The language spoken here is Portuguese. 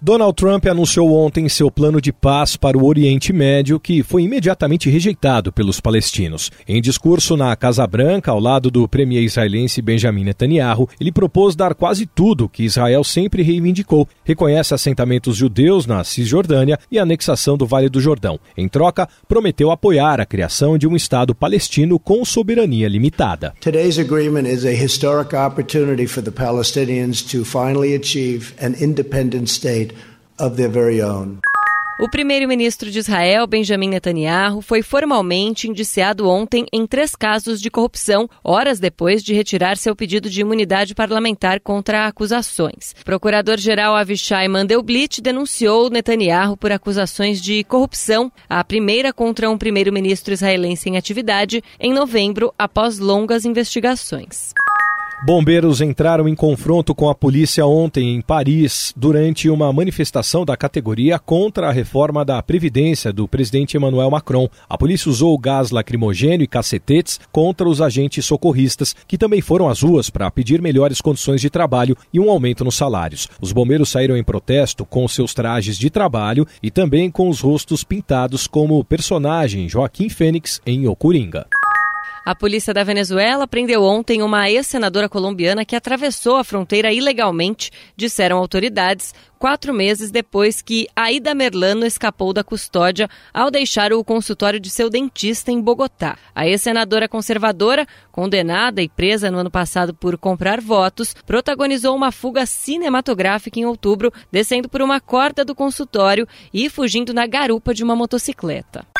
Donald Trump anunciou ontem seu plano de paz para o Oriente Médio, que foi imediatamente rejeitado pelos palestinos. Em discurso na Casa Branca, ao lado do premier israelense Benjamin Netanyahu, ele propôs dar quase tudo que Israel sempre reivindicou: reconhece assentamentos judeus na Cisjordânia e anexação do Vale do Jordão. Em troca, prometeu apoiar a criação de um Estado palestino com soberania limitada. Today's agreement is a historic opportunity for the Palestinians to finally achieve an independent state of their very own. O primeiro-ministro de Israel, Benjamin Netanyahu, foi formalmente indiciado ontem em três casos de corrupção, horas depois de retirar seu pedido de imunidade parlamentar contra acusações. Procurador-geral Avishai Mandelblit denunciou Netanyahu por acusações de corrupção, a primeira contra um primeiro-ministro israelense em atividade, em novembro, após longas investigações. Bombeiros entraram em confronto com a polícia ontem em Paris durante uma manifestação da categoria contra a reforma da Previdência do presidente Emmanuel Macron. A polícia usou gás lacrimogênio e cacetetes contra os agentes socorristas, que também foram às ruas para pedir melhores condições de trabalho e um aumento nos salários. Os bombeiros saíram em protesto com seus trajes de trabalho e também com os rostos pintados como o personagem Joaquim Fênix em Ocuringa. A polícia da Venezuela prendeu ontem uma ex-senadora colombiana que atravessou a fronteira ilegalmente, disseram autoridades, quatro meses depois que Aida Merlano escapou da custódia ao deixar o consultório de seu dentista em Bogotá. A ex-senadora conservadora, condenada e presa no ano passado por comprar votos, protagonizou uma fuga cinematográfica em outubro, descendo por uma corda do consultório e fugindo na garupa de uma motocicleta.